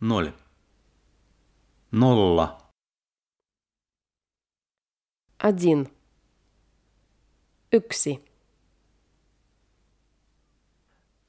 ноль. Нолла. Один. укси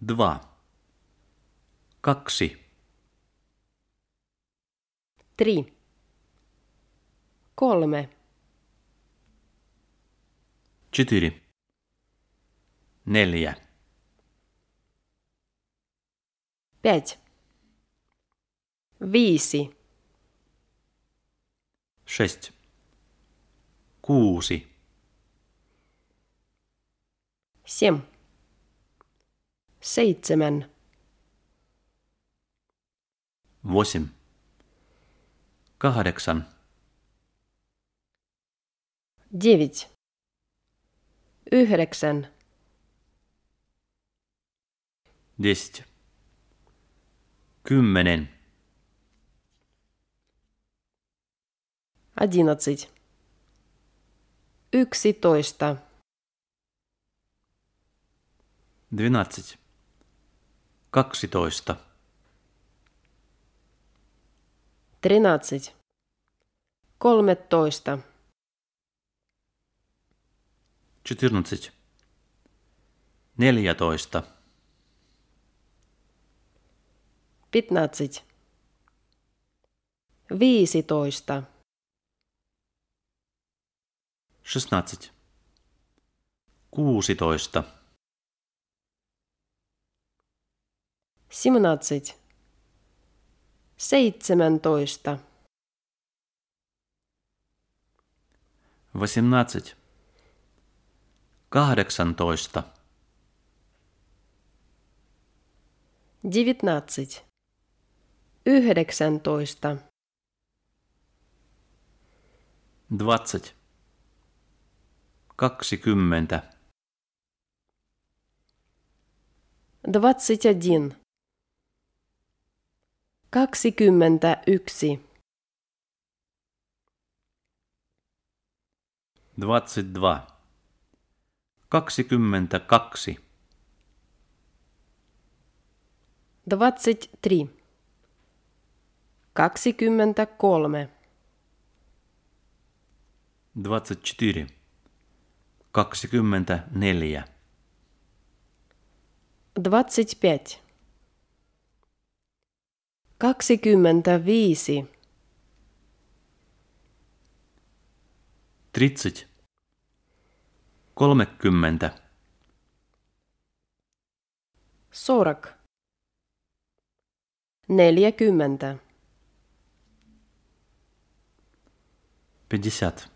Два. Какси. Три. Колме. Четыре. Нелья. Пять. Viisi. Шесть. Kuusi. Семь. Seitsemän. Восемь. Kahdeksan. Девять. Yhdeksän. Десять. Kymmenen. Одиннадцать. Yksitoista. Двенадцать. Kaksitoista. Тринадцать. Kolmetoista. Четырнадцать. Neljätoista. Пятнадцать. Viisitoista. 16. 16. 17. 17. 18. 18. 19. 19. 20 kaksikymmentä. 21. 21. 22. 22. 23. 23. 24. 24. 25. 25. 30. 30. 40. 40. 50.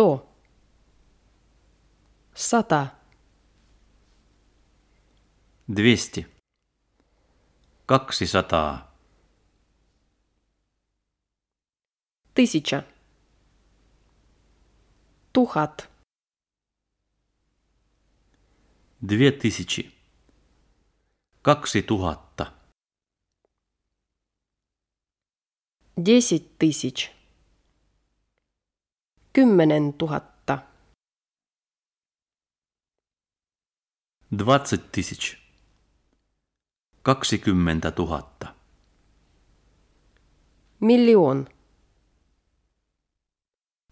Что? Сота. 200. 200. Тысяча. Тухат. Две тысячи. Какси тухатта. Десять тысяч. Kymmenen tuhatta. Двадцать тысяч. Kaksikymmentä tuhatta. Miljoon.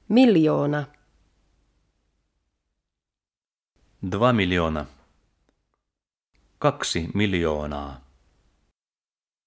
Miljoona. Два миллиона. Kaksi miljoonaa.